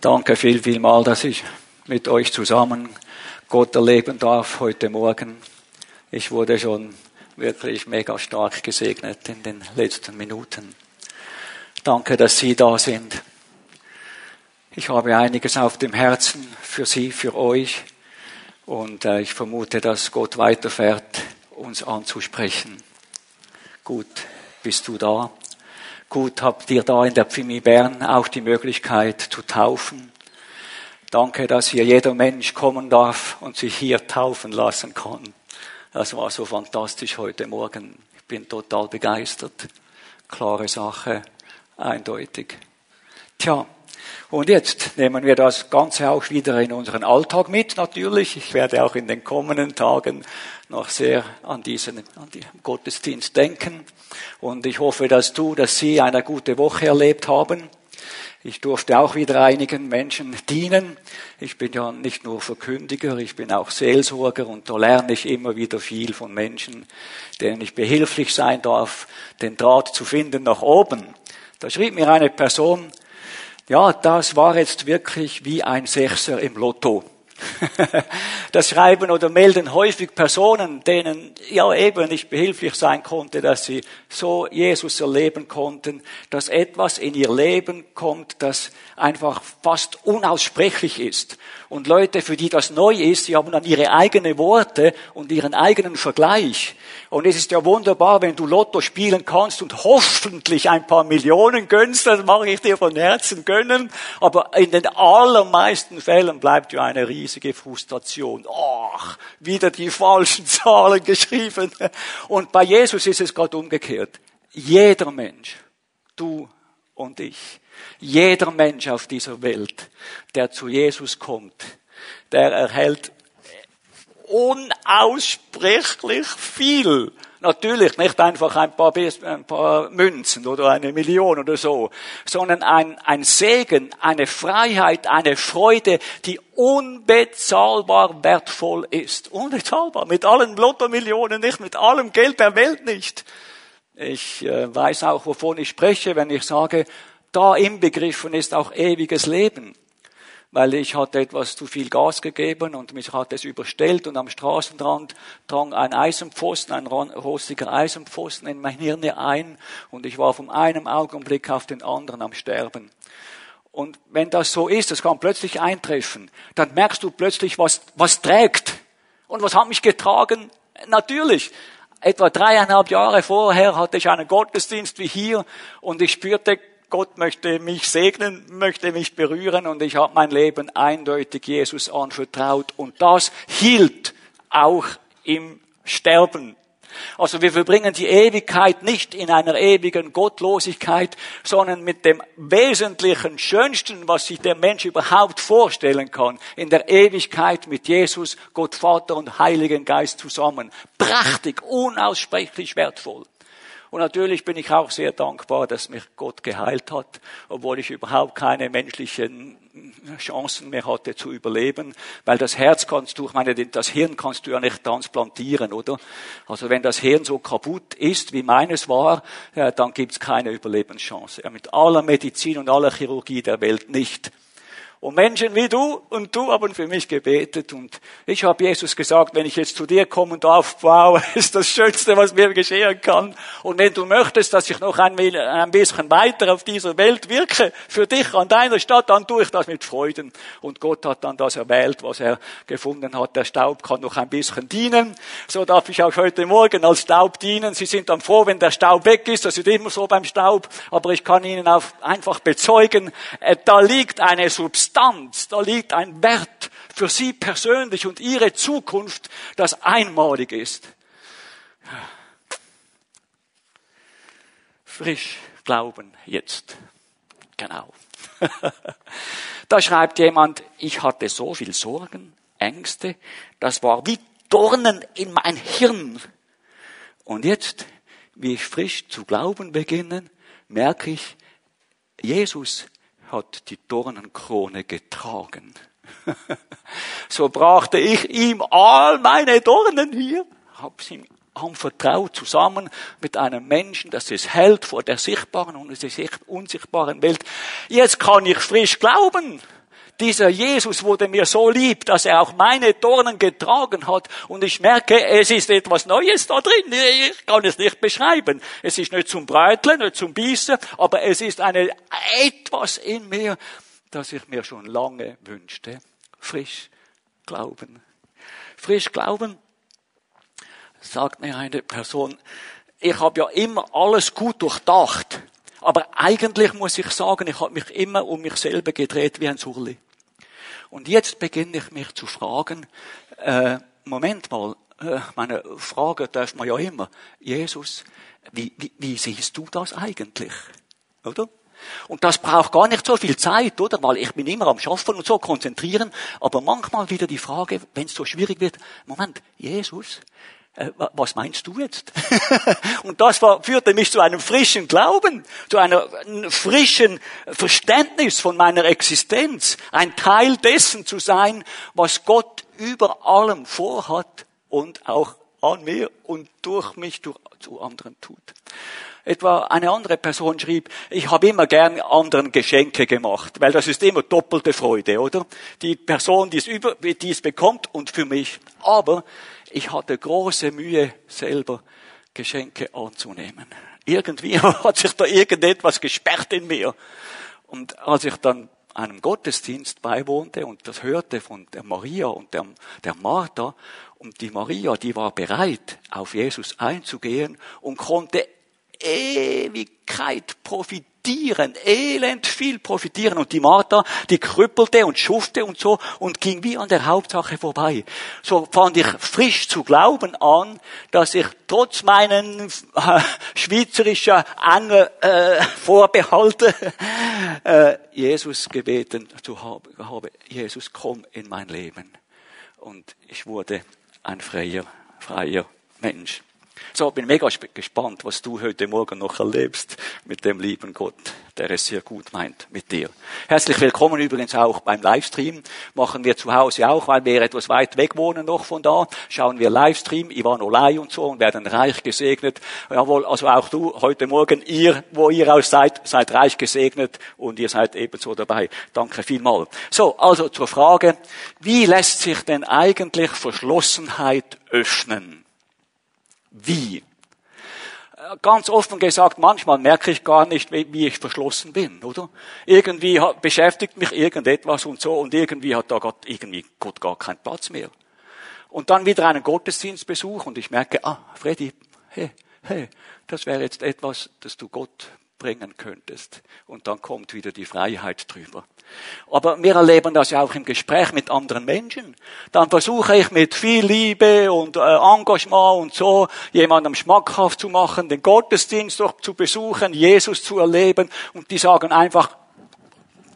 Danke viel, viel mal, dass ich mit euch zusammen Gott erleben darf heute Morgen. Ich wurde schon wirklich mega stark gesegnet in den letzten Minuten. Danke, dass Sie da sind. Ich habe einiges auf dem Herzen für Sie, für euch. Und äh, ich vermute, dass Gott weiterfährt, uns anzusprechen. Gut, bist du da? Gut, habt ihr da in der Pfimi Bern auch die Möglichkeit zu taufen. Danke, dass hier jeder Mensch kommen darf und sich hier taufen lassen kann. Das war so fantastisch heute Morgen. Ich bin total begeistert. Klare Sache, eindeutig. Tja, und jetzt nehmen wir das Ganze auch wieder in unseren Alltag mit, natürlich. Ich werde auch in den kommenden Tagen noch sehr an diesen, an den Gottesdienst denken. Und ich hoffe, dass du, dass Sie eine gute Woche erlebt haben. Ich durfte auch wieder einigen Menschen dienen. Ich bin ja nicht nur Verkündiger, ich bin auch Seelsorger und da lerne ich immer wieder viel von Menschen, denen ich behilflich sein darf, den Draht zu finden nach oben. Da schrieb mir eine Person, ja, das war jetzt wirklich wie ein Sechser im Lotto. Das schreiben oder melden häufig Personen, denen ja eben nicht behilflich sein konnte, dass sie so Jesus erleben konnten, dass etwas in ihr Leben kommt, das einfach fast unaussprechlich ist. Und Leute, für die das neu ist, sie haben dann ihre eigenen Worte und ihren eigenen Vergleich. Und es ist ja wunderbar, wenn du Lotto spielen kannst und hoffentlich ein paar Millionen gönnst, das mache ich dir von Herzen gönnen. Aber in den allermeisten Fällen bleibt ja eine riesige Frustration. Ach, wieder die falschen Zahlen geschrieben. Und bei Jesus ist es gerade umgekehrt. Jeder Mensch, du und ich, jeder Mensch auf dieser Welt, der zu Jesus kommt, der erhält unaussprechlich viel. Natürlich nicht einfach ein paar, ein paar, Münzen oder eine Million oder so, sondern ein, ein Segen, eine Freiheit, eine Freude, die unbezahlbar wertvoll ist. Unbezahlbar. Mit allen Lotto-Millionen nicht, mit allem Geld der Welt nicht. Ich äh, weiß auch, wovon ich spreche, wenn ich sage, da inbegriffen ist auch ewiges Leben. Weil ich hatte etwas zu viel Gas gegeben und mich hat es überstellt und am Straßenrand drang ein Eisenpfosten, ein rostiger Eisenpfosten in mein Hirn ein und ich war von einem Augenblick auf den anderen am Sterben. Und wenn das so ist, das kann plötzlich eintreffen, dann merkst du plötzlich, was, was trägt. Und was hat mich getragen? Natürlich. Etwa dreieinhalb Jahre vorher hatte ich einen Gottesdienst wie hier und ich spürte Gott möchte mich segnen, möchte mich berühren und ich habe mein Leben eindeutig Jesus anvertraut und das hielt auch im Sterben. Also wir verbringen die Ewigkeit nicht in einer ewigen Gottlosigkeit, sondern mit dem wesentlichen, schönsten, was sich der Mensch überhaupt vorstellen kann, in der Ewigkeit mit Jesus, Gott Vater und Heiligen Geist zusammen. Prächtig, unaussprechlich wertvoll. Und natürlich bin ich auch sehr dankbar, dass mich Gott geheilt hat, obwohl ich überhaupt keine menschlichen Chancen mehr hatte zu überleben, weil das Herz kannst du, ich meine, das Hirn kannst du ja nicht transplantieren, oder? Also wenn das Hirn so kaputt ist, wie meines war, ja, dann gibt's keine Überlebenschance. Ja, mit aller Medizin und aller Chirurgie der Welt nicht. Und Menschen wie du und du haben für mich gebetet und ich habe Jesus gesagt, wenn ich jetzt zu dir kommen darf, wow, ist das Schönste, was mir geschehen kann. Und wenn du möchtest, dass ich noch ein, ein bisschen weiter auf dieser Welt wirke, für dich an deiner Stadt, dann tue ich das mit Freuden. Und Gott hat dann das erwählt, was er gefunden hat. Der Staub kann noch ein bisschen dienen. So darf ich auch heute Morgen als Staub dienen. Sie sind dann froh, wenn der Staub weg ist. Das ist immer so beim Staub. Aber ich kann Ihnen auch einfach bezeugen, äh, da liegt eine Substanz Substanz, da liegt ein Wert für Sie persönlich und Ihre Zukunft, das einmalig ist. Frisch glauben jetzt. Genau. da schreibt jemand, ich hatte so viel Sorgen, Ängste, das war wie Dornen in mein Hirn. Und jetzt, wie ich frisch zu glauben beginne, merke ich, Jesus hat die Dornenkrone getragen. so brachte ich ihm all meine Dornen hier, habe sie ihm anvertraut, zusammen mit einem Menschen, das es hält vor der sichtbaren und der unsichtbaren Welt. Jetzt kann ich frisch glauben. Dieser Jesus wurde mir so lieb, dass er auch meine Dornen getragen hat. Und ich merke, es ist etwas Neues da drin. Ich kann es nicht beschreiben. Es ist nicht zum Bräuteln, nicht zum Bießen, aber es ist eine, etwas in mir, das ich mir schon lange wünschte. Frisch glauben. Frisch glauben, sagt mir eine Person, ich habe ja immer alles gut durchdacht. Aber eigentlich muss ich sagen, ich habe mich immer um mich selber gedreht wie ein Surli. Und jetzt beginne ich mich zu fragen, äh, Moment mal, äh, meine Frage darf man ja immer, Jesus, wie, wie, wie siehst du das eigentlich? Oder? Und das braucht gar nicht so viel Zeit, oder? Weil ich bin immer am Schaffen und so konzentrieren. Aber manchmal wieder die Frage, wenn es so schwierig wird, Moment, Jesus, was meinst du jetzt? und das war, führte mich zu einem frischen Glauben, zu einem frischen Verständnis von meiner Existenz, ein Teil dessen zu sein, was Gott über allem vorhat und auch an mir und durch mich durch, zu anderen tut. Etwa eine andere Person schrieb, ich habe immer gern anderen Geschenke gemacht, weil das ist immer doppelte Freude, oder? Die Person, die es, über, die es bekommt und für mich. Aber ich hatte große Mühe, selber Geschenke anzunehmen. Irgendwie hat sich da irgendetwas gesperrt in mir. Und als ich dann einem Gottesdienst beiwohnte und das hörte von der Maria und der, der Martha, und die Maria, die war bereit, auf Jesus einzugehen und konnte Ewigkeit profitieren, elend viel profitieren. Und die Martha, die krüppelte und schufte und so und ging wie an der Hauptsache vorbei. So fand ich frisch zu glauben an, dass ich trotz meinen äh, schweizerischen engen äh, Vorbehalte äh, Jesus gebeten zu haben, habe. Jesus, komm in mein Leben. Und ich wurde ein freier, freier Mensch. So, bin mega gespannt, was du heute Morgen noch erlebst mit dem lieben Gott, der es sehr gut meint mit dir. Herzlich willkommen übrigens auch beim Livestream. Machen wir zu Hause auch, weil wir etwas weit weg wohnen noch von da. Schauen wir Livestream, Ivan Olay und so und werden reich gesegnet. Jawohl, also auch du heute Morgen, ihr, wo ihr aus seid, seid reich gesegnet und ihr seid ebenso dabei. Danke vielmal. So, also zur Frage, wie lässt sich denn eigentlich Verschlossenheit öffnen? Wie? Ganz offen gesagt, manchmal merke ich gar nicht, wie ich verschlossen bin, oder? Irgendwie beschäftigt mich irgendetwas und so und irgendwie hat da Gott, irgendwie Gott gar keinen Platz mehr. Und dann wieder einen Gottesdienstbesuch und ich merke, ah, Freddy, hey, hey, das wäre jetzt etwas, das du Gott bringen könntest. Und dann kommt wieder die Freiheit drüber. Aber wir erleben das ja auch im Gespräch mit anderen Menschen. Dann versuche ich mit viel Liebe und äh, Engagement und so jemandem schmackhaft zu machen, den Gottesdienst doch zu besuchen, Jesus zu erleben und die sagen einfach,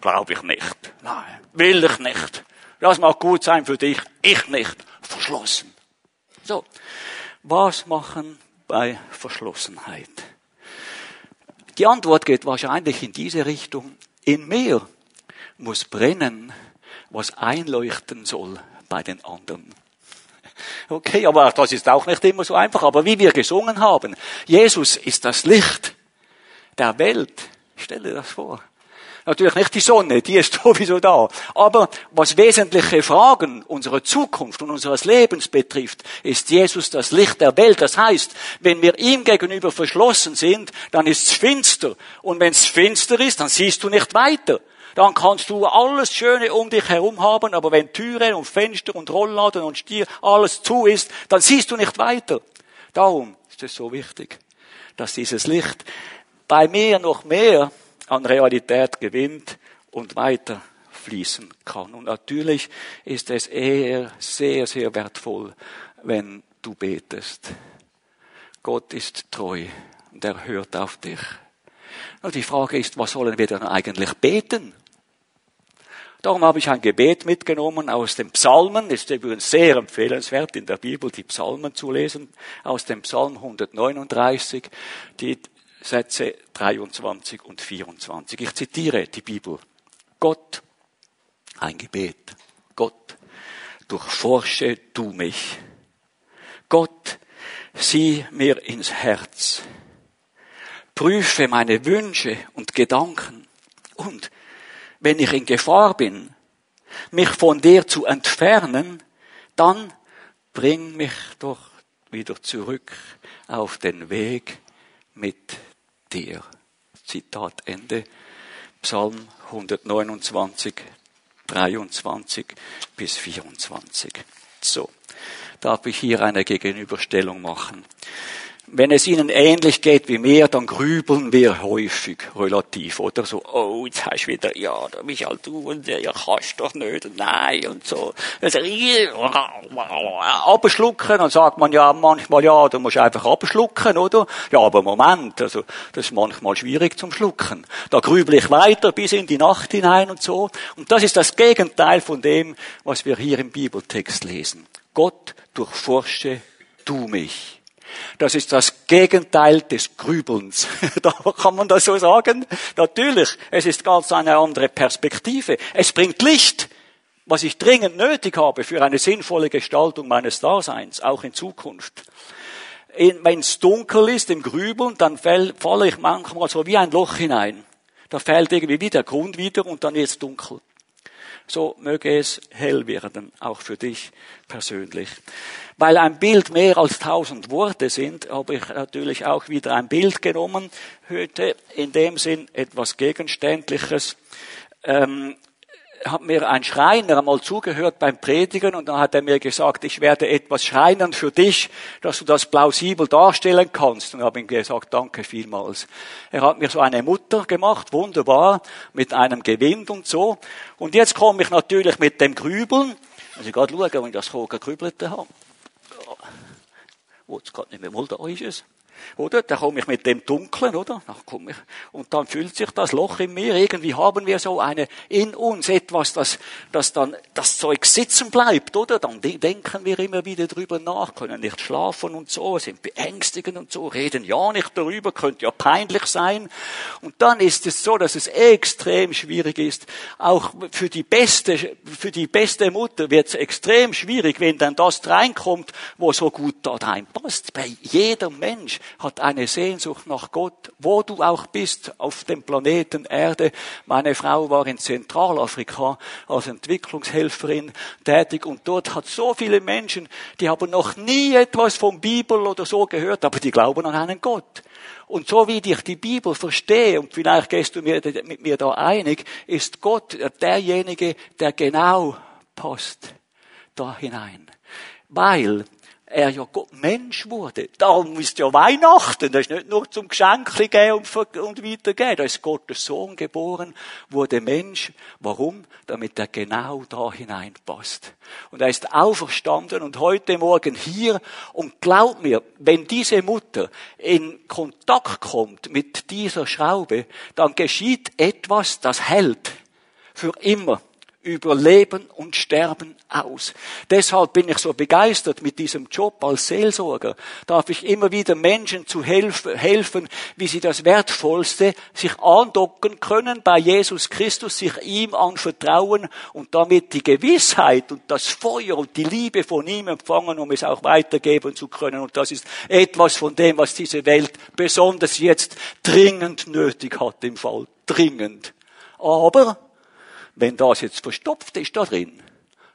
glaube ich nicht. Nein, will ich nicht. Das mag gut sein für dich, ich nicht. Verschlossen. So. Was machen bei Verschlossenheit? Die Antwort geht wahrscheinlich in diese Richtung. In mir muss brennen, was einleuchten soll bei den anderen. Okay, aber das ist auch nicht immer so einfach. Aber wie wir gesungen haben, Jesus ist das Licht der Welt. Stell dir das vor. Natürlich nicht die Sonne, die ist sowieso da. Aber was wesentliche Fragen unserer Zukunft und unseres Lebens betrifft, ist Jesus das Licht der Welt. Das heißt, wenn wir ihm gegenüber verschlossen sind, dann ist es finster. Und wenn es finster ist, dann siehst du nicht weiter. Dann kannst du alles Schöne um dich herum haben, aber wenn Türen und Fenster und Rollladen und Stier alles zu ist, dann siehst du nicht weiter. Darum ist es so wichtig, dass dieses Licht bei mir noch mehr an Realität gewinnt und weiter fließen kann. Und natürlich ist es eher sehr, sehr wertvoll, wenn du betest. Gott ist treu und er hört auf dich. Und die Frage ist, was sollen wir dann eigentlich beten? Darum habe ich ein Gebet mitgenommen aus den Psalmen. Ist übrigens sehr empfehlenswert, in der Bibel die Psalmen zu lesen. Aus dem Psalm 139. Die Sätze 23 und 24. Ich zitiere die Bibel. Gott, ein Gebet. Gott, durchforsche du mich. Gott, sieh mir ins Herz. Prüfe meine Wünsche und Gedanken. Und wenn ich in Gefahr bin, mich von dir zu entfernen, dann bring mich doch wieder zurück auf den Weg mit dir. Zitat Ende. Psalm 129, 23 bis 24. So, darf ich hier eine Gegenüberstellung machen. Wenn es ihnen ähnlich geht wie mir, dann grübeln wir häufig relativ, oder so, oh, jetzt hast du wieder, ja, da bist halt du und ja, kannst doch nicht nein und so. Also, abschlucken, dann sagt man ja manchmal, ja, du musst einfach abschlucken, oder? Ja, aber Moment, also, das ist manchmal schwierig zum Schlucken. Da grübel ich weiter bis in die Nacht hinein und so. Und das ist das Gegenteil von dem, was wir hier im Bibeltext lesen. Gott durchforsche du mich. Das ist das Gegenteil des Grübelns. da kann man das so sagen. Natürlich, es ist ganz eine andere Perspektive. Es bringt Licht, was ich dringend nötig habe für eine sinnvolle Gestaltung meines Daseins, auch in Zukunft. Wenn es dunkel ist im Grübeln, dann falle ich manchmal so wie ein Loch hinein. Da fällt irgendwie wie der Grund wieder und dann ist es dunkel. So möge es hell werden, auch für dich persönlich. Weil ein Bild mehr als tausend Worte sind, habe ich natürlich auch wieder ein Bild genommen heute, in dem Sinn etwas Gegenständliches. Ähm, hat mir ein Schreiner einmal zugehört beim Predigen und dann hat er mir gesagt, ich werde etwas schreinern für dich, dass du das plausibel darstellen kannst. Und habe ihm gesagt, danke vielmals. Er hat mir so eine Mutter gemacht, wunderbar, mit einem Gewind und so. Und jetzt komme ich natürlich mit dem Grübeln. Also ich gerade schauen, wenn ich das gegrübelt habe wo es gerade nicht mehr wohl da ist es. Oder? Da komme ich mit dem Dunklen, oder? Und dann fühlt sich das Loch in mir. Irgendwie haben wir so eine, in uns etwas, das, das dann, das Zeug sitzen bleibt, oder? Dann denken wir immer wieder drüber nach, können nicht schlafen und so, sind beängstigend und so, reden ja nicht darüber, könnte ja peinlich sein. Und dann ist es so, dass es extrem schwierig ist. Auch für die beste, für die beste Mutter wird es extrem schwierig, wenn dann das reinkommt, wo so gut da reinpasst. Bei jedem Mensch hat eine Sehnsucht nach Gott, wo du auch bist auf dem Planeten Erde. Meine Frau war in Zentralafrika als Entwicklungshelferin tätig und dort hat so viele Menschen, die haben noch nie etwas vom Bibel oder so gehört, aber die glauben an einen Gott. Und so wie ich die Bibel verstehe, und vielleicht gehst du mit mir da einig, ist Gott derjenige, der genau passt da hinein. Weil er ja Gott Mensch wurde. Darum ist ja Weihnachten. Das ist nicht nur zum Geschenke geben und, weitergeben. Da ist Gottes Sohn geboren, wurde Mensch. Warum? Damit er genau da hineinpasst. Und er ist auferstanden und heute Morgen hier. Und glaub mir, wenn diese Mutter in Kontakt kommt mit dieser Schraube, dann geschieht etwas, das hält. Für immer über Leben und Sterben aus. Deshalb bin ich so begeistert mit diesem Job als Seelsorger. Darf ich immer wieder Menschen zu helfen, wie sie das Wertvollste sich andocken können bei Jesus Christus, sich ihm anvertrauen und damit die Gewissheit und das Feuer und die Liebe von ihm empfangen, um es auch weitergeben zu können. Und das ist etwas von dem, was diese Welt besonders jetzt dringend nötig hat im Fall. Dringend. Aber wenn das jetzt verstopft ist da drin,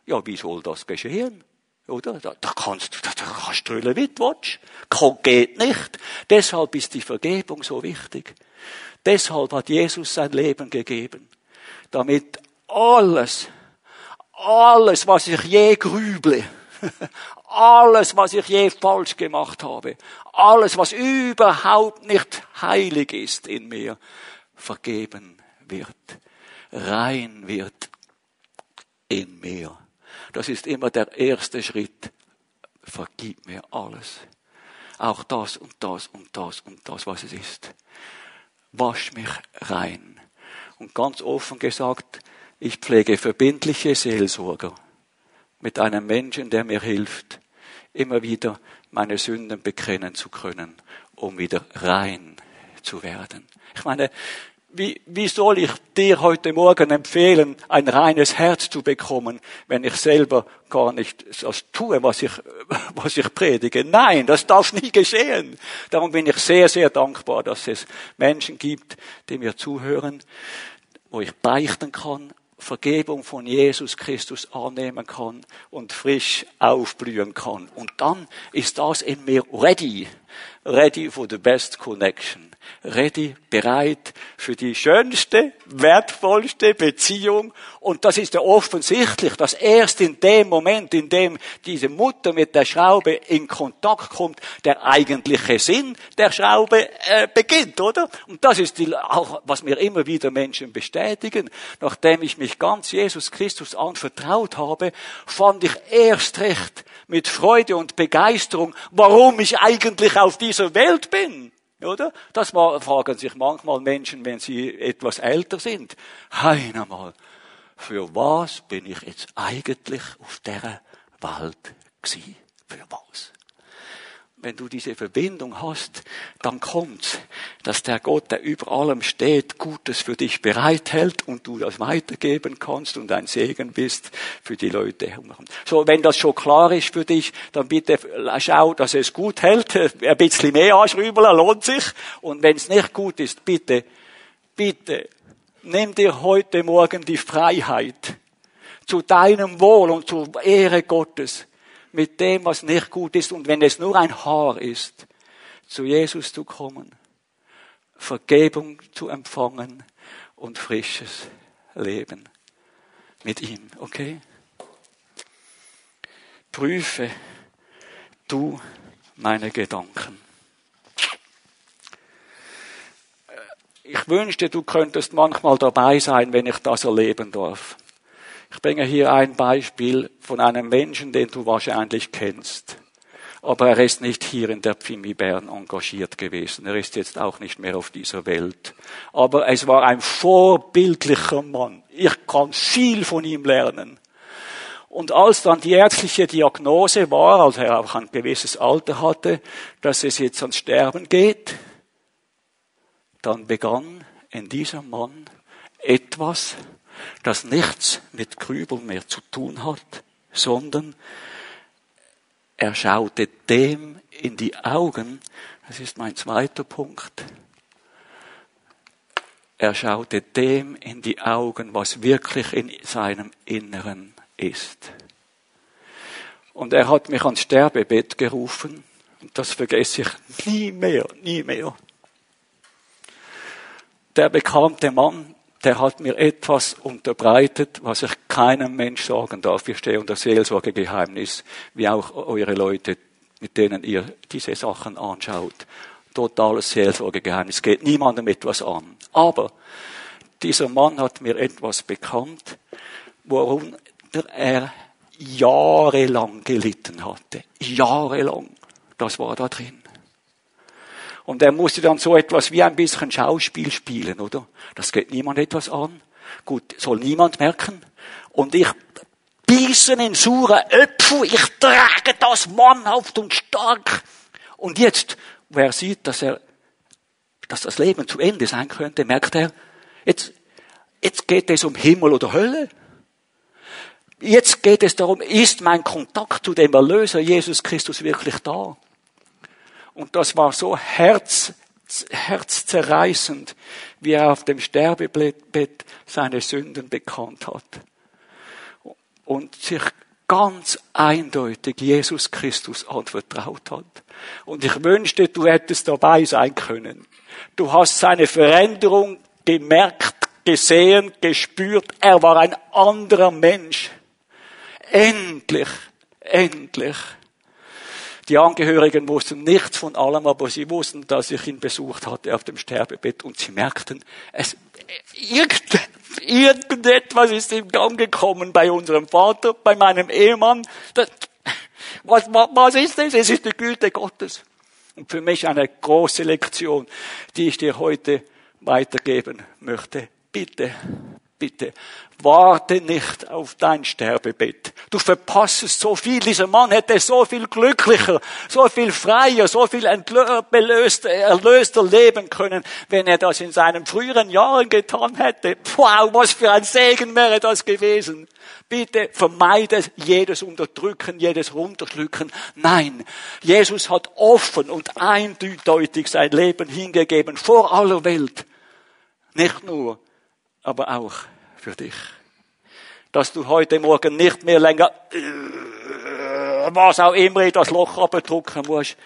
ja, wie soll das geschehen? Oder? Da, da kannst du, da, da kannst du drüllen, wie. Geht nicht. Deshalb ist die Vergebung so wichtig. Deshalb hat Jesus sein Leben gegeben. Damit alles, alles, was ich je grüble, alles, was ich je falsch gemacht habe, alles, was überhaupt nicht heilig ist in mir, vergeben wird rein wird in mir. Das ist immer der erste Schritt. Vergib mir alles. Auch das und das und das und das, was es ist. Wasch mich rein. Und ganz offen gesagt, ich pflege verbindliche Seelsorger mit einem Menschen, der mir hilft, immer wieder meine Sünden bekennen zu können, um wieder rein zu werden. Ich meine, wie, wie soll ich dir heute Morgen empfehlen, ein reines Herz zu bekommen, wenn ich selber gar nicht das tue, was ich, was ich predige? Nein, das darf nie geschehen. Darum bin ich sehr, sehr dankbar, dass es Menschen gibt, die mir zuhören, wo ich beichten kann, Vergebung von Jesus Christus annehmen kann und frisch aufblühen kann. Und dann ist das in mir ready. Ready for the best connection ready, bereit für die schönste, wertvollste Beziehung. Und das ist ja offensichtlich, dass erst in dem Moment, in dem diese Mutter mit der Schraube in Kontakt kommt, der eigentliche Sinn der Schraube äh, beginnt, oder? Und das ist die, auch, was mir immer wieder Menschen bestätigen. Nachdem ich mich ganz Jesus Christus anvertraut habe, fand ich erst recht mit Freude und Begeisterung, warum ich eigentlich auf dieser Welt bin. Oder? Das fragen sich manchmal Menschen, wenn sie etwas älter sind. Hein einmal, für was bin ich jetzt eigentlich auf der Welt gsi? Für was? Wenn du diese Verbindung hast, dann kommt's, dass der Gott, der über allem steht, Gutes für dich bereithält und du das weitergeben kannst und ein Segen bist für die Leute. So, wenn das schon klar ist für dich, dann bitte schau, dass es gut hält, ein bisschen mehr anschrübeln, lohnt sich. Und wenn es nicht gut ist, bitte, bitte, nimm dir heute Morgen die Freiheit, zu deinem Wohl und zur Ehre Gottes, mit dem, was nicht gut ist und wenn es nur ein Haar ist, zu Jesus zu kommen, Vergebung zu empfangen und frisches Leben mit ihm, okay? Prüfe du meine Gedanken. Ich wünschte, du könntest manchmal dabei sein, wenn ich das erleben darf. Ich bringe hier ein Beispiel von einem Menschen, den du wahrscheinlich kennst. Aber er ist nicht hier in der Pfimi Bern engagiert gewesen. Er ist jetzt auch nicht mehr auf dieser Welt. Aber es war ein vorbildlicher Mann. Ich kann viel von ihm lernen. Und als dann die ärztliche Diagnose war, als er auch ein gewisses Alter hatte, dass es jetzt ans Sterben geht, dann begann in diesem Mann etwas, das nichts mit Grübeln mehr zu tun hat, sondern er schaute dem in die Augen, das ist mein zweiter Punkt, er schaute dem in die Augen, was wirklich in seinem Inneren ist. Und er hat mich ans Sterbebett gerufen, und das vergesse ich nie mehr, nie mehr. Der bekannte Mann, der hat mir etwas unterbreitet, was ich keinem Mensch sagen darf. Ich stehe unter Seelsorgegeheimnis, wie auch eure Leute, mit denen ihr diese Sachen anschaut. Totales Seelsorgegeheimnis. Geht niemandem etwas an. Aber dieser Mann hat mir etwas bekannt, worunter er jahrelang gelitten hatte. Jahrelang. Das war da drin. Und er musste dann so etwas wie ein bisschen Schauspiel spielen, oder? Das geht niemand etwas an. Gut, soll niemand merken. Und ich bissen in sure Äpfel, ich trage das mannhaft und stark. Und jetzt, wer sieht, dass er, dass das Leben zu Ende sein könnte, merkt er, jetzt, jetzt geht es um Himmel oder Hölle. Jetzt geht es darum, ist mein Kontakt zu dem Erlöser Jesus Christus wirklich da? Und das war so herz, herzzerreißend, wie er auf dem Sterbebett seine Sünden bekannt hat. Und sich ganz eindeutig Jesus Christus anvertraut hat. Und ich wünschte, du hättest dabei sein können. Du hast seine Veränderung gemerkt, gesehen, gespürt. Er war ein anderer Mensch. Endlich, endlich die Angehörigen wussten nichts von allem, aber sie wussten, dass ich ihn besucht hatte auf dem Sterbebett und sie merkten, es, irgend, irgendetwas ist in Gang gekommen bei unserem Vater, bei meinem Ehemann. Das, was, was ist das? Es ist die Güte Gottes. Und für mich eine große Lektion, die ich dir heute weitergeben möchte. Bitte, bitte, warte nicht auf dein Sterbebett. Du verpassest so viel. Dieser Mann hätte so viel glücklicher, so viel freier, so viel erlöster, erlöster leben können, wenn er das in seinen früheren Jahren getan hätte. Wow, was für ein Segen wäre das gewesen. Bitte vermeide jedes Unterdrücken, jedes Runterschlucken. Nein, Jesus hat offen und eindeutig sein Leben hingegeben vor aller Welt. Nicht nur aber auch für dich. dass du heute Morgen nicht mehr länger äh, was auch immer in das Loch abdrücken musst,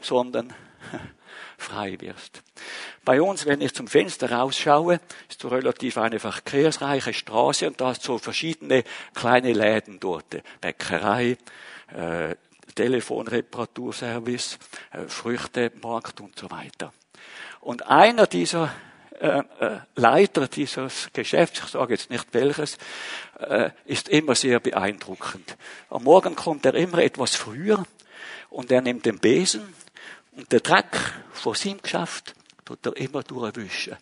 sondern frei wirst. Bei uns, wenn ich zum Fenster rausschaue, ist so relativ eine verkehrsreiche Straße und da hast so verschiedene kleine Läden dort. Bäckerei, äh, Telefonreparaturservice, äh, Früchtemarkt und so weiter. Und einer dieser äh, äh, Leiter dieses Geschäfts, ich sage jetzt nicht welches, äh, ist immer sehr beeindruckend. Am Morgen kommt er immer etwas früher und er nimmt den Besen und der Dreck vor seinem Geschäft tut er immer durchwischen.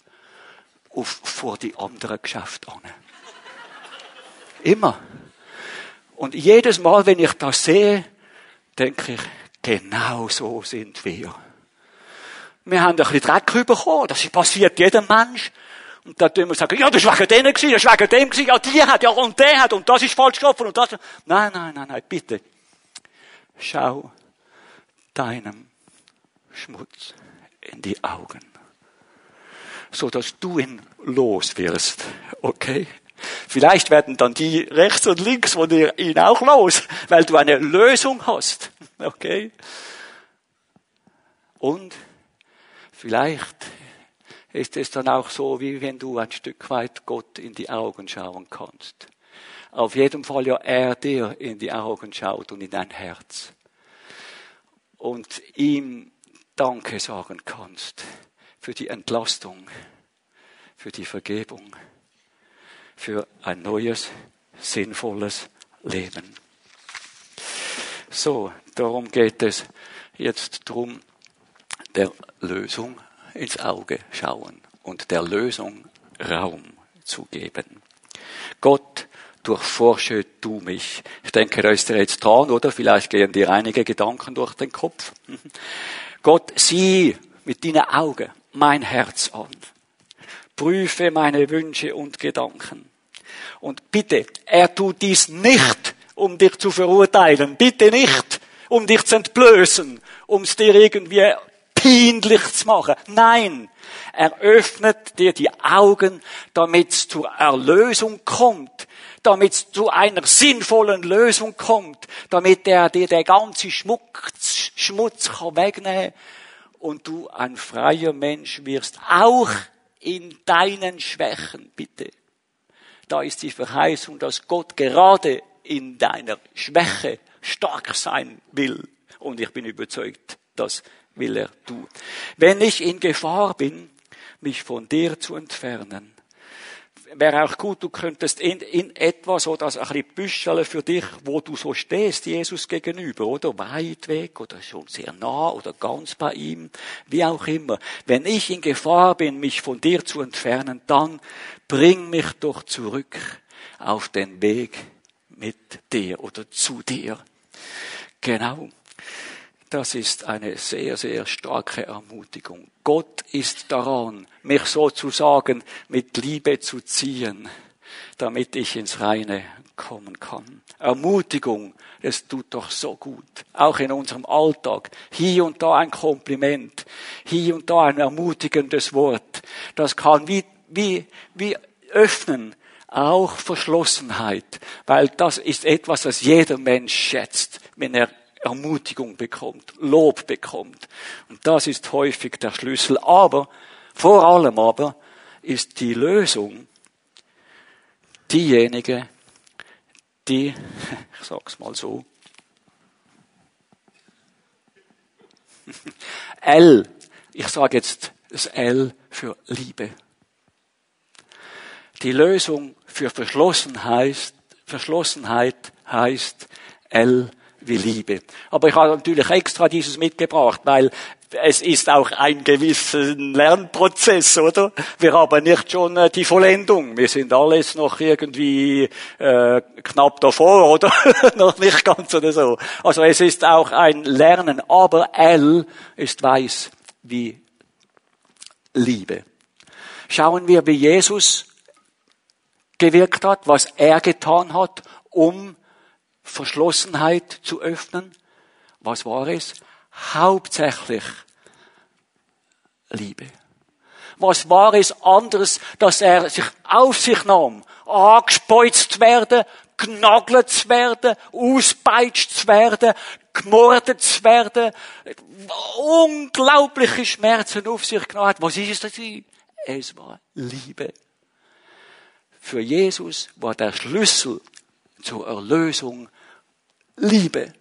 Auf, vor die anderen Geschäfte an. Immer. Und jedes Mal, wenn ich das sehe, denke ich, genau so sind wir. Wir haben ein bisschen Dreck bekommen. Das passiert jedem Mensch. Und dann tun wir sagen, ja, das war wegen denen gewesen, das war wegen dem gewesen, ja, die hat, ja, und der hat, und das ist falsch gelaufen, und das. Nein, nein, nein, nein, bitte. Schau deinem Schmutz in die Augen. So dass du ihn los wirst. Okay? Vielleicht werden dann die rechts und links von dir ihn auch los, weil du eine Lösung hast. Okay? Und vielleicht ist es dann auch so, wie wenn du ein Stück weit Gott in die Augen schauen kannst. Auf jeden Fall ja er dir in die Augen schaut und in dein Herz. Und ihm Danke sagen kannst für die Entlastung, für die Vergebung, für ein neues, sinnvolles Leben. So, darum geht es jetzt drum, der Lösung ins Auge schauen und der Lösung Raum zu geben. Gott, durchforsche du mich. Ich denke, da ist er jetzt dran, oder? Vielleicht gehen dir einige Gedanken durch den Kopf. Gott, sieh mit deinen Augen mein Herz an. Prüfe meine Wünsche und Gedanken. Und bitte, er tut dies nicht, um dich zu verurteilen. Bitte nicht, um dich zu entblößen, um es dir irgendwie peinlich zu machen. Nein, er öffnet dir die Augen, damit es zur Erlösung kommt, damit es zu einer sinnvollen Lösung kommt, damit er dir den ganzen Schmutz, Schmutz kann wegnehmen und du ein freier Mensch wirst, auch in deinen Schwächen, bitte. Da ist die Verheißung, dass Gott gerade in deiner Schwäche stark sein will. Und ich bin überzeugt, dass will er tun. Wenn ich in Gefahr bin, mich von dir zu entfernen, wäre auch gut, du könntest in, in etwa so das ein bisschen für dich, wo du so stehst, Jesus gegenüber, oder weit weg, oder schon sehr nah, oder ganz bei ihm, wie auch immer. Wenn ich in Gefahr bin, mich von dir zu entfernen, dann bring mich doch zurück auf den Weg mit dir oder zu dir. Genau. Das ist eine sehr, sehr starke Ermutigung. Gott ist daran, mich sozusagen mit Liebe zu ziehen, damit ich ins Reine kommen kann. Ermutigung, es tut doch so gut. Auch in unserem Alltag. Hier und da ein Kompliment. Hier und da ein ermutigendes Wort. Das kann wie, wie, wie öffnen auch Verschlossenheit, weil das ist etwas, was jeder Mensch schätzt, wenn er Ermutigung bekommt, Lob bekommt. Und das ist häufig der Schlüssel. Aber, vor allem aber, ist die Lösung diejenige, die, ich sag's mal so, L, ich sage jetzt das L für Liebe. Die Lösung für Verschlossenheit, Verschlossenheit heißt L wie Liebe. Aber ich habe natürlich extra dieses mitgebracht, weil es ist auch ein gewisser Lernprozess, oder? Wir haben nicht schon äh, die Vollendung. Wir sind alles noch irgendwie äh, knapp davor, oder? noch nicht ganz oder so. Also es ist auch ein Lernen, aber L ist weiß wie Liebe. Schauen wir, wie Jesus gewirkt hat, was er getan hat, um Verschlossenheit zu öffnen. Was war es? Hauptsächlich Liebe. Was war es anderes, dass er sich auf sich nahm, angespeuzt werden, genagelt zu werden, auspeitscht zu werden, gemordet zu werden, unglaubliche Schmerzen auf sich genommen hat. Was ist es? Es war Liebe. Für Jesus war der Schlüssel zur Erlösung Liebe.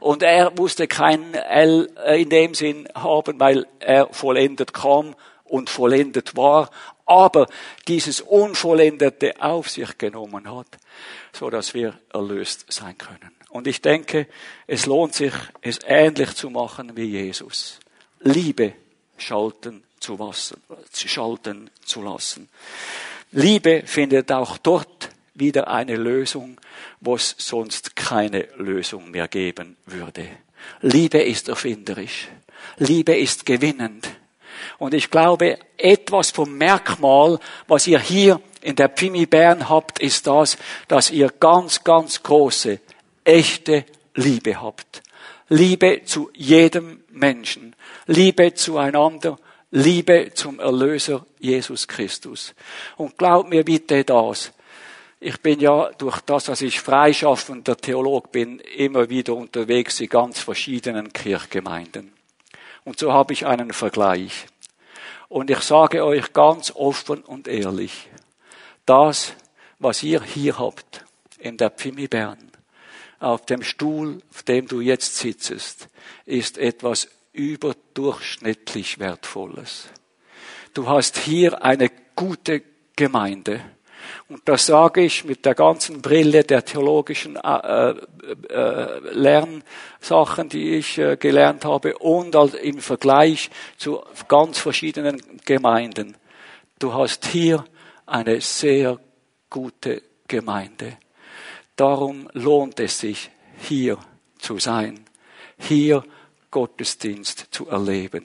Und er musste kein L äh, in dem Sinn haben, weil er vollendet kam und vollendet war, aber dieses Unvollendete auf sich genommen hat, so dass wir erlöst sein können. Und ich denke, es lohnt sich, es ähnlich zu machen wie Jesus. Liebe schalten zu, lassen, schalten zu lassen. Liebe findet auch dort wieder eine Lösung, wo es sonst keine Lösung mehr geben würde. Liebe ist erfinderisch. Liebe ist gewinnend. Und ich glaube, etwas vom Merkmal, was ihr hier in der Pimi Bern habt, ist das, dass ihr ganz, ganz große, echte Liebe habt. Liebe zu jedem Menschen. Liebe zueinander. Liebe zum Erlöser Jesus Christus. Und glaubt mir bitte das. Ich bin ja durch das, dass ich freischaffender Theolog bin, immer wieder unterwegs in ganz verschiedenen Kirchgemeinden. Und so habe ich einen Vergleich. Und ich sage euch ganz offen und ehrlich, das, was ihr hier habt, in der Pfimi Bern, auf dem Stuhl, auf dem du jetzt sitzest, ist etwas überdurchschnittlich Wertvolles. Du hast hier eine gute Gemeinde. Und das sage ich mit der ganzen Brille der theologischen äh, äh, Lernsachen, die ich äh, gelernt habe und im Vergleich zu ganz verschiedenen Gemeinden. Du hast hier eine sehr gute Gemeinde. Darum lohnt es sich, hier zu sein, hier Gottesdienst zu erleben.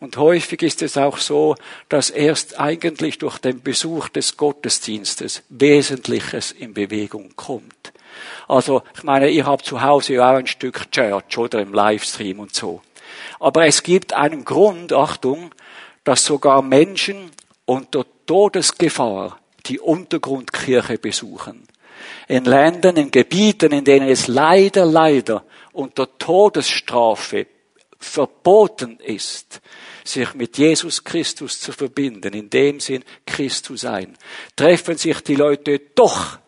Und häufig ist es auch so, dass erst eigentlich durch den Besuch des Gottesdienstes Wesentliches in Bewegung kommt. Also, ich meine, ihr habt zu Hause ja auch ein Stück Church oder im Livestream und so. Aber es gibt einen Grund, Achtung, dass sogar Menschen unter Todesgefahr die Untergrundkirche besuchen. In Ländern, in Gebieten, in denen es leider, leider unter Todesstrafe verboten ist, sich mit Jesus Christus zu verbinden, in dem Sinn Christ zu sein, treffen sich die Leute doch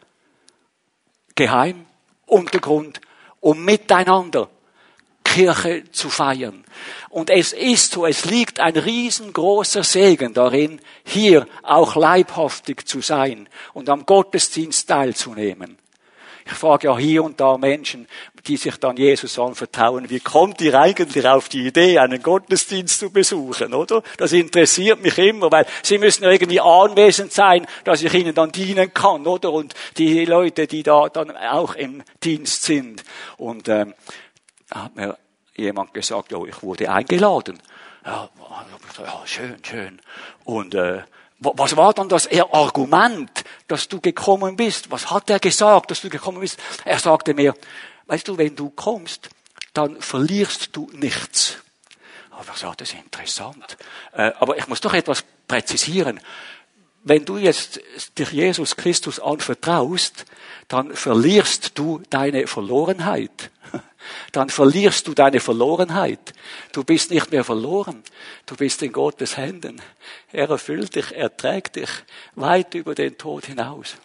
geheim, Untergrund, um miteinander Kirche zu feiern. Und es ist so, es liegt ein riesengroßer Segen darin, hier auch leibhaftig zu sein und am Gottesdienst teilzunehmen. Ich frage ja hier und da Menschen, die sich dann Jesus anvertrauen, wie kommt ihr eigentlich auf die Idee, einen Gottesdienst zu besuchen, oder? Das interessiert mich immer, weil sie müssen irgendwie anwesend sein, dass ich ihnen dann dienen kann, oder? Und die Leute, die da dann auch im Dienst sind. Und ähm, hat mir jemand gesagt, ja, ich wurde eingeladen. Ja, ja schön, schön. Und äh, was war dann das Argument, dass du gekommen bist? Was hat er gesagt, dass du gekommen bist? Er sagte mir, weißt du, wenn du kommst, dann verlierst du nichts. Aber ich sagte, das ist interessant. Äh, aber ich muss doch etwas präzisieren. Wenn du jetzt dich Jesus Christus anvertraust, dann verlierst du deine Verlorenheit dann verlierst du deine Verlorenheit. Du bist nicht mehr verloren. Du bist in Gottes Händen. Er erfüllt dich, er trägt dich weit über den Tod hinaus.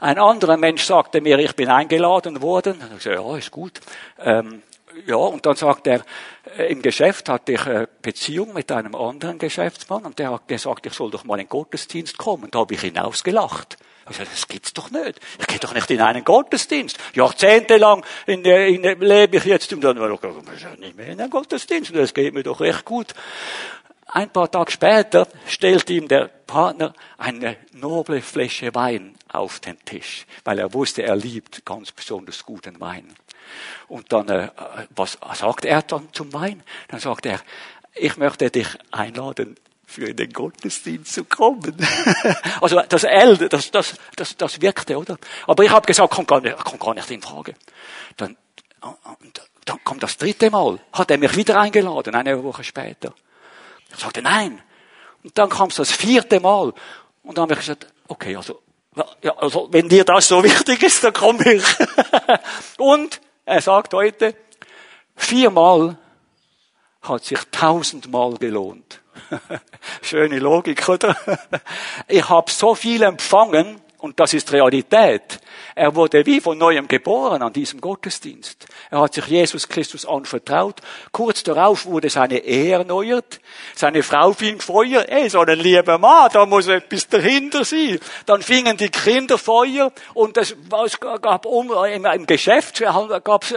Ein anderer Mensch sagte mir, ich bin eingeladen worden. Ich sagte, ja, ist gut. Ähm, ja, und dann sagt er, äh, im Geschäft hatte ich eine Beziehung mit einem anderen Geschäftsmann und der hat gesagt, ich soll doch mal in den Gottesdienst kommen. Da habe ich hinausgelacht. Ich sage, das gibt's doch nicht. Ich gehe doch nicht in einen Gottesdienst. Jahrzehntelang in, in, lebe ich jetzt und dann nicht mehr in einen Gottesdienst. Das geht mir doch recht gut. Ein paar Tage später stellt ihm der Partner eine noble Fläche Wein auf den Tisch, weil er wusste, er liebt ganz besonders guten Wein. Und dann, äh, was sagt er dann zum Wein? Dann sagt er, ich möchte dich einladen, für den Gottesdienst zu kommen. also das L, das, das, das, das wirkte, oder? Aber ich habe gesagt, kommt gar, nicht, kommt gar nicht in Frage. Dann, dann kommt das dritte Mal, hat er mich wieder eingeladen, eine Woche später. Ich sagte, nein. Und dann kam es das vierte Mal. Und dann habe ich gesagt, okay, also, ja, also wenn dir das so wichtig ist, dann komm ich. und er sagt heute, viermal hat sich tausendmal gelohnt. Schöne Logik, oder? Ich habe so viel empfangen, und das ist Realität. Er wurde wie von neuem geboren an diesem Gottesdienst. Er hat sich Jesus Christus anvertraut. Kurz darauf wurde seine Ehe erneuert. Seine Frau fing Feuer. Ey, so ein lieber Mann, da muss etwas dahinter sein. Dann fingen die Kinder Feuer und es gab um, im Geschäft gab es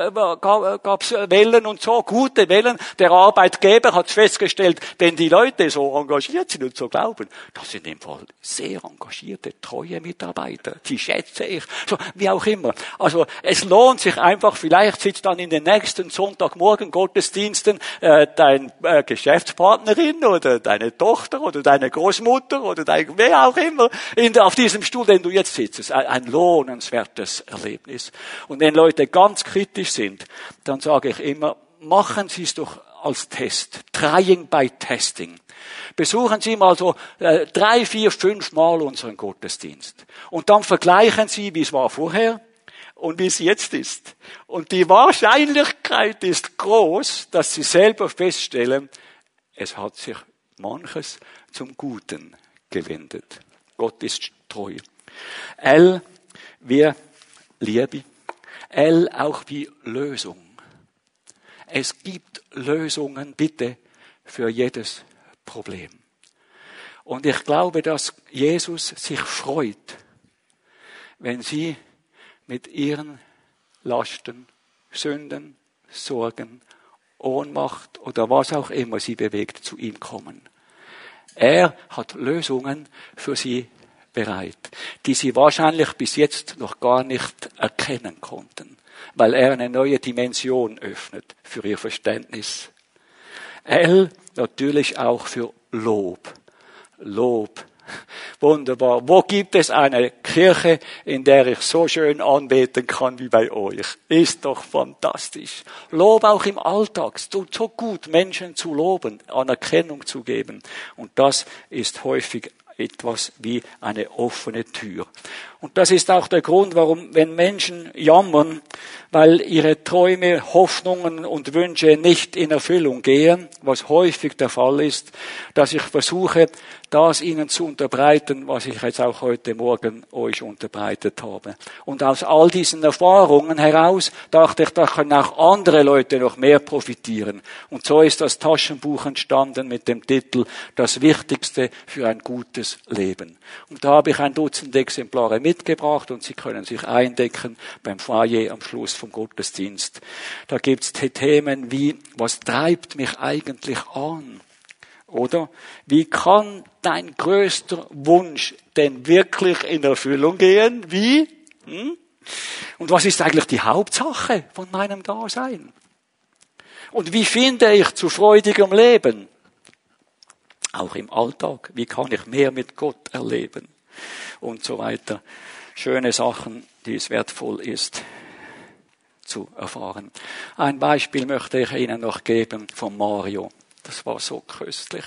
gab's Wellen und so, gute Wellen. Der Arbeitgeber hat festgestellt, wenn die Leute so engagiert sind und so glauben, das sind im Fall sehr engagierte, treue Mitarbeiter. Mitarbeiter. Die schätze ich. So, wie auch immer. Also es lohnt sich einfach, vielleicht sitzt dann in den nächsten Sonntagmorgen Gottesdiensten äh, dein äh, Geschäftspartnerin oder deine Tochter oder deine Großmutter oder dein, wer auch immer in, auf diesem Stuhl, den du jetzt sitzt. Ein, ein lohnenswertes Erlebnis. Und wenn Leute ganz kritisch sind, dann sage ich immer, machen Sie es doch als Test. Trying by Testing. Besuchen Sie mal so äh, drei, vier, fünf Mal unseren Gottesdienst. Und dann vergleichen Sie, wie es war vorher und wie es jetzt ist. Und die Wahrscheinlichkeit ist groß, dass Sie selber feststellen, es hat sich manches zum Guten gewendet. Gott ist treu. L wie Liebe. L auch wie Lösung. Es gibt Lösungen, bitte, für jedes Problem. Und ich glaube, dass Jesus sich freut, wenn Sie mit Ihren Lasten, Sünden, Sorgen, Ohnmacht oder was auch immer Sie bewegt, zu ihm kommen. Er hat Lösungen für Sie bereit, die Sie wahrscheinlich bis jetzt noch gar nicht erkennen konnten, weil er eine neue Dimension öffnet für Ihr Verständnis L natürlich auch für Lob. Lob. Wunderbar. Wo gibt es eine Kirche, in der ich so schön anbeten kann wie bei euch? Ist doch fantastisch. Lob auch im Alltag. Es tut so gut, Menschen zu loben, Anerkennung zu geben. Und das ist häufig etwas wie eine offene Tür. Und das ist auch der Grund, warum, wenn Menschen jammern, weil ihre Träume, Hoffnungen und Wünsche nicht in Erfüllung gehen, was häufig der Fall ist, dass ich versuche, das ihnen zu unterbreiten, was ich jetzt auch heute Morgen euch unterbreitet habe. Und aus all diesen Erfahrungen heraus dachte ich, da können auch andere Leute noch mehr profitieren. Und so ist das Taschenbuch entstanden mit dem Titel Das Wichtigste für ein gutes Leben. Und da habe ich ein Dutzend Exemplare mitgebracht und Sie können sich eindecken beim Foyer am Schluss vom Gottesdienst. Da gibt es Themen wie, was treibt mich eigentlich an? Oder? Wie kann dein größter Wunsch denn wirklich in Erfüllung gehen? Wie? Hm? Und was ist eigentlich die Hauptsache von meinem Dasein? Und wie finde ich zu freudigem Leben? Auch im Alltag. Wie kann ich mehr mit Gott erleben? Und so weiter. Schöne Sachen, die es wertvoll ist zu erfahren. Ein Beispiel möchte ich Ihnen noch geben von Mario. Das war so köstlich.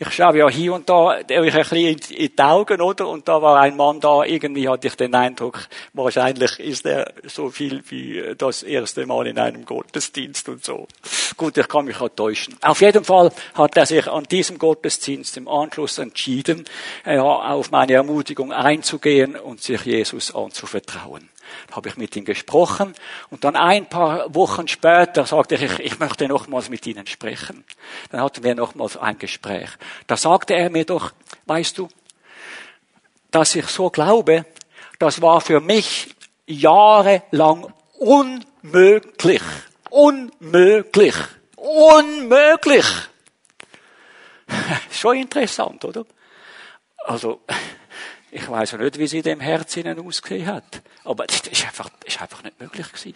Ich schaue ja hier und da euch ein bisschen in die Augen, oder? Und da war ein Mann da, irgendwie hatte ich den Eindruck, wahrscheinlich ist er so viel wie das erste Mal in einem Gottesdienst und so. Gut, ich kann mich auch täuschen. Auf jeden Fall hat er sich an diesem Gottesdienst im Anschluss entschieden, ja, auf meine Ermutigung einzugehen und sich Jesus anzuvertrauen. Da habe ich mit ihm gesprochen und dann ein paar Wochen später sagte ich, ich möchte nochmals mit Ihnen sprechen. Dann hatten wir nochmals ein Gespräch. Da sagte er mir doch, weißt du, dass ich so glaube, das war für mich jahrelang unmöglich. Unmöglich. Unmöglich. Schon interessant, oder? Also, ich weiß auch nicht, wie sie dem Herz ihnen ausgesehen hat. Aber das ist einfach, ist einfach nicht möglich gewesen.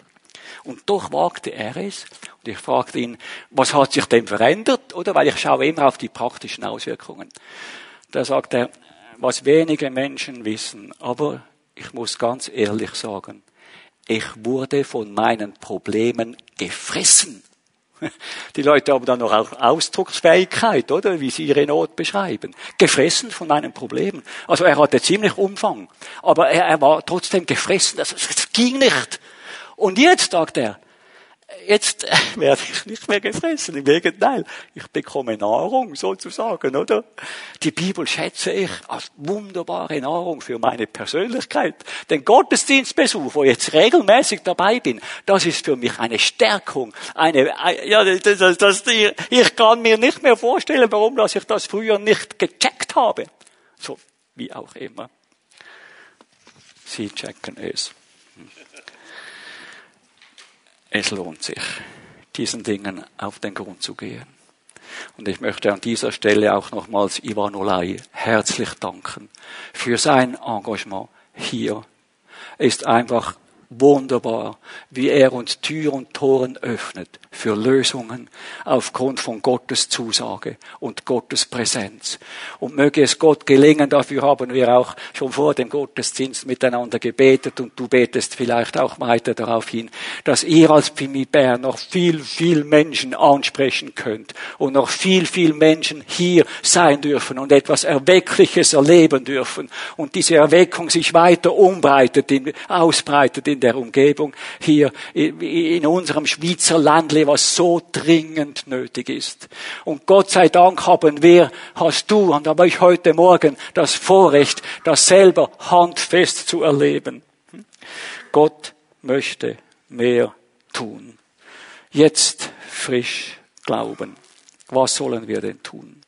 Und doch wagte er es. Und ich fragte ihn, was hat sich denn verändert? Oder? Weil ich schaue immer auf die praktischen Auswirkungen. Da sagt er, was wenige Menschen wissen. Aber ich muss ganz ehrlich sagen, ich wurde von meinen Problemen gefressen. Die Leute haben dann noch auch Ausdrucksfähigkeit, oder? Wie sie ihre Not beschreiben. Gefressen von meinen Problemen. Also er hatte ziemlich Umfang. Aber er, er war trotzdem gefressen. Das, das ging nicht. Und jetzt sagt er, jetzt werde ich nicht mehr gefressen. Im Gegenteil, ich bekomme Nahrung sozusagen, oder? Die Bibel schätze ich als wunderbare Nahrung für meine Persönlichkeit. Den Gottesdienstbesuch, wo ich jetzt regelmäßig dabei bin, das ist für mich eine Stärkung. Eine, ja, das, das, ich kann mir nicht mehr vorstellen, warum dass ich das früher nicht gecheckt habe. So, wie auch immer. Sie checken es. Es lohnt sich, diesen Dingen auf den Grund zu gehen. Und ich möchte an dieser Stelle auch nochmals Ivan Olai herzlich danken für sein Engagement hier. Er ist einfach wunderbar, wie er uns Tür und Toren öffnet für Lösungen aufgrund von Gottes Zusage und Gottes Präsenz. Und möge es Gott gelingen, dafür haben wir auch schon vor dem Gottesdienst miteinander gebetet und du betest vielleicht auch weiter darauf hin, dass ihr als Pimibär noch viel, viel Menschen ansprechen könnt und noch viel, viel Menschen hier sein dürfen und etwas Erweckliches erleben dürfen und diese Erweckung sich weiter umbreitet, ausbreitet in der Umgebung hier in unserem Schweizer Landle, was so dringend nötig ist. Und Gott sei Dank haben wir, hast du und habe ich heute Morgen das Vorrecht, das selber handfest zu erleben. Gott möchte mehr tun. Jetzt frisch glauben. Was sollen wir denn tun?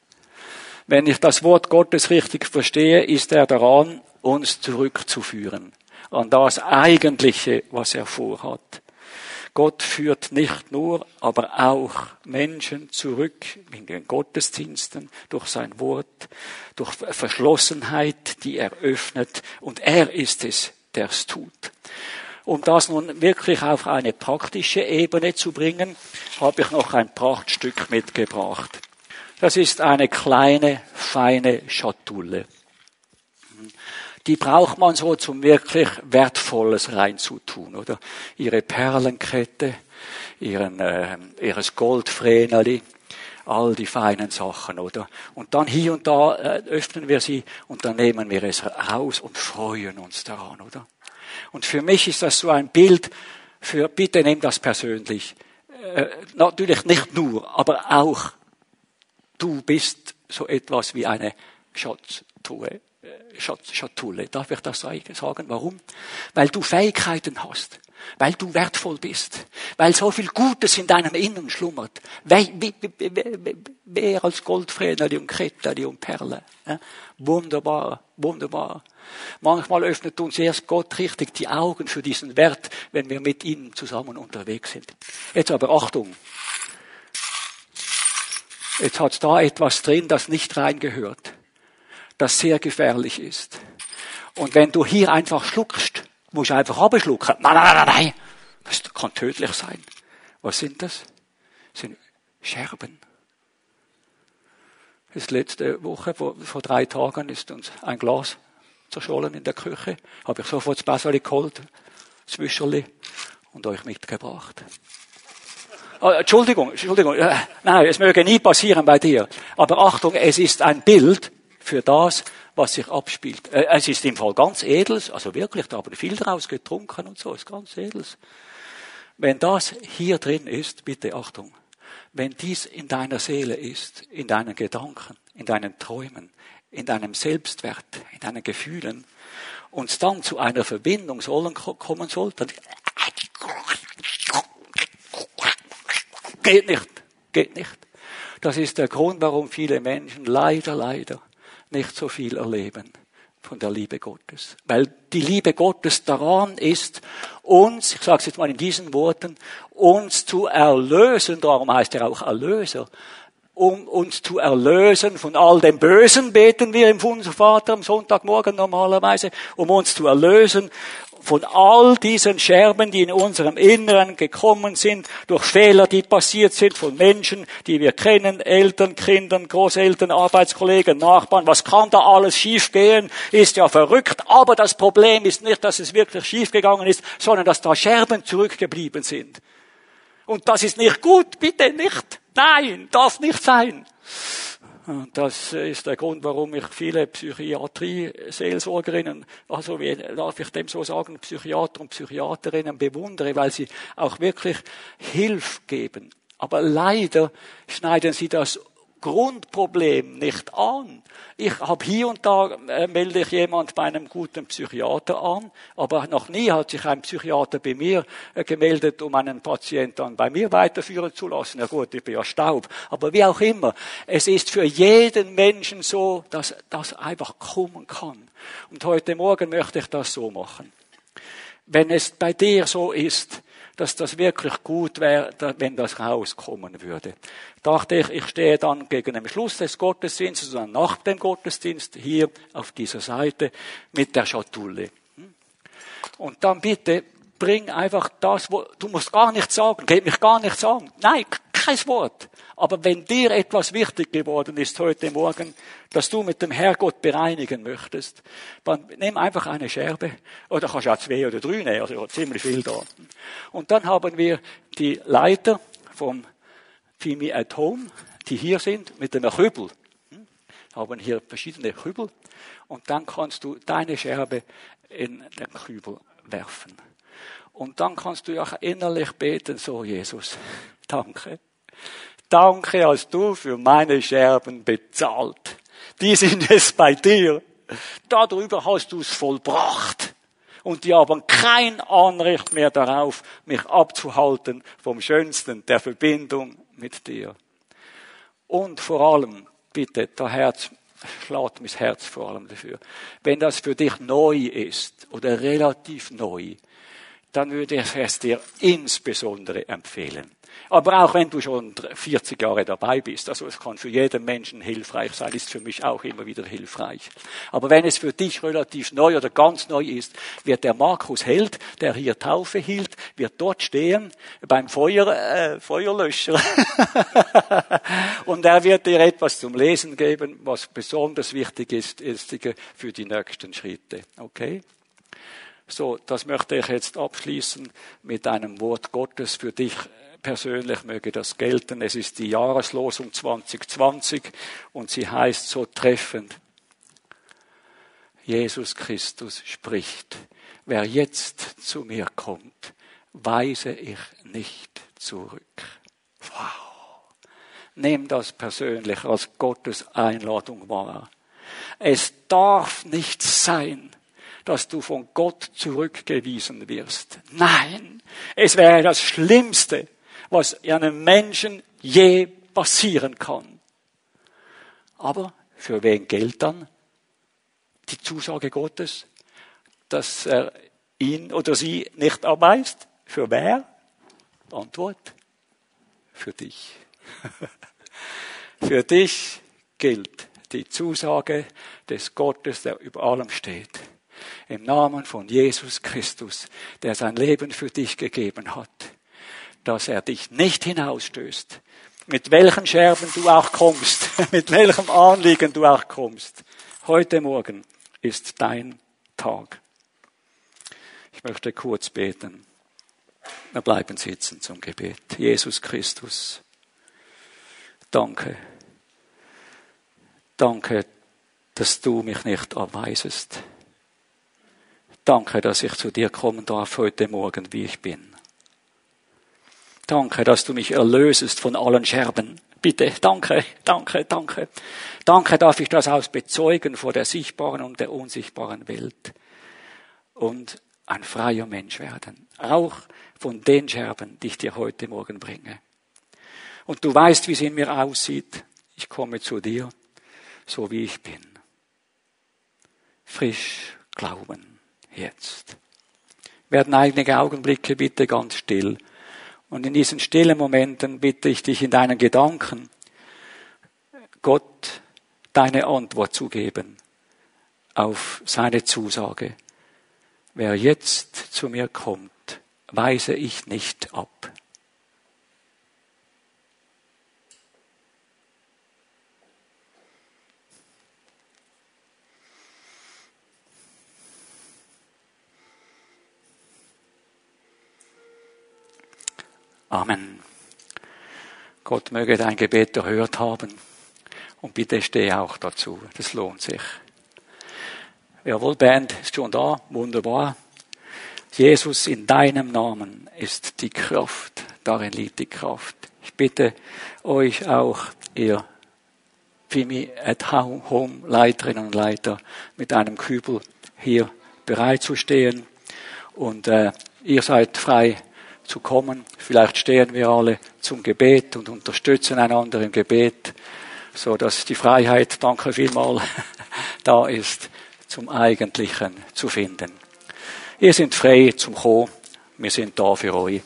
Wenn ich das Wort Gottes richtig verstehe, ist er daran, uns zurückzuführen an das Eigentliche, was er vorhat. Gott führt nicht nur, aber auch Menschen zurück in den Gottesdiensten durch sein Wort, durch Verschlossenheit, die er öffnet. Und er ist es, der es tut. Um das nun wirklich auf eine praktische Ebene zu bringen, habe ich noch ein Prachtstück mitgebracht. Das ist eine kleine, feine Schatulle die braucht man so zum wirklich Wertvolles reinzutun, oder? Ihre Perlenkette, ihren, äh, ihres Goldvreneli, all die feinen Sachen, oder? Und dann hier und da äh, öffnen wir sie und dann nehmen wir es raus und freuen uns daran, oder? Und für mich ist das so ein Bild für, bitte nehmt das persönlich. Äh, natürlich nicht nur, aber auch du bist so etwas wie eine Schatztruhe. Schatulle. Darf ich das sagen? Warum? Weil du Fähigkeiten hast. Weil du wertvoll bist. Weil so viel Gutes in deinem Innern schlummert. Mehr als Goldfränerli und Krettali und Perle. Wunderbar, wunderbar. Manchmal öffnet uns erst Gott richtig die Augen für diesen Wert, wenn wir mit ihm zusammen unterwegs sind. Jetzt aber Achtung. Jetzt hat da etwas drin, das nicht reingehört das sehr gefährlich ist. Und wenn du hier einfach schluckst, musst du einfach abschlucken. Nein, nein, nein, nein. Das kann tödlich sein. Was sind das? das sind Scherben. Das letzte Woche, vor, vor drei Tagen, ist uns ein Glas zerschollen in der Küche. Habe ich sofort das Basali geholt, das Wischerli, und euch mitgebracht. Oh, Entschuldigung, Entschuldigung. Nein, es möge nie passieren bei dir. Aber Achtung, es ist ein Bild für das, was sich abspielt. Äh, es ist im Fall ganz edels, also wirklich, da haben viel draus getrunken und so, ist ganz edels. Wenn das hier drin ist, bitte Achtung, wenn dies in deiner Seele ist, in deinen Gedanken, in deinen Träumen, in deinem Selbstwert, in deinen Gefühlen, und dann zu einer Verbindung sollen kommen soll, dann geht nicht, geht nicht. Das ist der Grund, warum viele Menschen leider, leider nicht so viel erleben von der Liebe Gottes. Weil die Liebe Gottes daran ist, uns, ich sage es jetzt mal in diesen Worten, uns zu erlösen, darum heißt er auch Erlöser, um uns zu erlösen von all dem Bösen, beten wir im Vater am Sonntagmorgen normalerweise, um uns zu erlösen von all diesen Scherben, die in unserem Inneren gekommen sind, durch Fehler, die passiert sind von Menschen, die wir kennen, Eltern, Kindern, Großeltern, Arbeitskollegen, Nachbarn. Was kann da alles schiefgehen? Ist ja verrückt. Aber das Problem ist nicht, dass es wirklich schiefgegangen ist, sondern dass da Scherben zurückgeblieben sind. Und das ist nicht gut, bitte nicht. Nein, darf nicht sein. Das ist der Grund, warum ich viele Psychiatrie-Seelsorgerinnen, also wie darf ich dem so sagen, Psychiater und Psychiaterinnen bewundere, weil sie auch wirklich Hilfe geben. Aber leider schneiden sie das Grundproblem nicht an. Ich habe hier und da äh, melde ich jemand bei einem guten Psychiater an, aber noch nie hat sich ein Psychiater bei mir äh, gemeldet, um einen Patienten dann bei mir weiterführen zu lassen. Ja gut, ich bin ja Staub. Aber wie auch immer, es ist für jeden Menschen so, dass das einfach kommen kann. Und heute Morgen möchte ich das so machen. Wenn es bei dir so ist, dass das wirklich gut wäre, wenn das rauskommen würde. Dachte ich, ich stehe dann gegen den Schluss des Gottesdienstes oder nach dem Gottesdienst hier auf dieser Seite mit der Schatulle. Und dann bitte bring einfach das, wo, du musst gar nichts sagen, geht mich gar nichts an. Nein, kein Wort. Aber wenn dir etwas wichtig geworden ist heute Morgen, dass du mit dem Herrgott bereinigen möchtest, dann nimm einfach eine Scherbe, oder kannst auch zwei oder drei nehmen, also ziemlich viel da. Und dann haben wir die Leiter vom Fimi at Home, die hier sind, mit einem Kübel. Hm? Haben hier verschiedene Kübel. Und dann kannst du deine Scherbe in den Kübel werfen. Und dann kannst du auch innerlich beten, so Jesus, danke. Danke hast du für meine Scherben bezahlt. Die sind es bei dir. Darüber hast du es vollbracht. Und die haben kein Anrecht mehr darauf, mich abzuhalten vom Schönsten der Verbindung mit dir. Und vor allem, bitte, der Herz, schlägt mein Herz vor allem dafür. Wenn das für dich neu ist oder relativ neu, dann würde ich es dir insbesondere empfehlen. Aber auch wenn du schon 40 Jahre dabei bist, also es kann für jeden Menschen hilfreich sein, ist für mich auch immer wieder hilfreich. Aber wenn es für dich relativ neu oder ganz neu ist, wird der Markus Held, der hier Taufe hielt, wird dort stehen beim Feuer, äh, Feuerlöscher. Und er wird dir etwas zum Lesen geben, was besonders wichtig ist, ist für die nächsten Schritte. Okay? So, das möchte ich jetzt abschließen mit einem Wort Gottes für dich persönlich möge das gelten. Es ist die Jahreslosung 2020 und sie heißt so treffend. Jesus Christus spricht, wer jetzt zu mir kommt, weise ich nicht zurück. Wow. Nimm das persönlich als Gottes Einladung wahr. Es darf nicht sein, dass du von Gott zurückgewiesen wirst. Nein, es wäre das Schlimmste, was einem Menschen je passieren kann. Aber für wen gilt dann die Zusage Gottes, dass er ihn oder sie nicht erweist? Für wer? Antwort. Für dich. für dich gilt die Zusage des Gottes, der über allem steht. Im Namen von Jesus Christus, der sein Leben für dich gegeben hat dass er dich nicht hinausstößt. Mit welchen Scherben du auch kommst, mit welchem Anliegen du auch kommst. Heute Morgen ist dein Tag. Ich möchte kurz beten. Wir bleiben sitzen zum Gebet. Jesus Christus, danke. Danke, dass du mich nicht abweisest. Danke, dass ich zu dir kommen darf heute Morgen, wie ich bin. Danke, dass du mich erlösest von allen Scherben. Bitte, danke, danke, danke. Danke darf ich das aus bezeugen vor der sichtbaren und der unsichtbaren Welt. Und ein freier Mensch werden. Auch von den Scherben, die ich dir heute Morgen bringe. Und du weißt, wie es in mir aussieht. Ich komme zu dir, so wie ich bin. Frisch glauben, jetzt. Werden einige Augenblicke bitte ganz still und in diesen stillen Momenten bitte ich dich in deinen Gedanken, Gott deine Antwort zu geben auf seine Zusage. Wer jetzt zu mir kommt, weise ich nicht ab. Amen. Gott möge dein Gebet erhört haben. Und bitte steh auch dazu. Das lohnt sich. Jawohl, Band ist schon da. Wunderbar. Jesus, in deinem Namen ist die Kraft. Darin liegt die Kraft. Ich bitte euch auch, ihr Fimi at Home Leiterinnen und Leiter, mit einem Kübel hier bereit zu stehen. Und äh, ihr seid frei zu kommen. Vielleicht stehen wir alle zum Gebet und unterstützen einander im Gebet, so dass die Freiheit, danke vielmal, da ist, zum Eigentlichen zu finden. Ihr seid frei zum Kommen. Wir sind da für euch.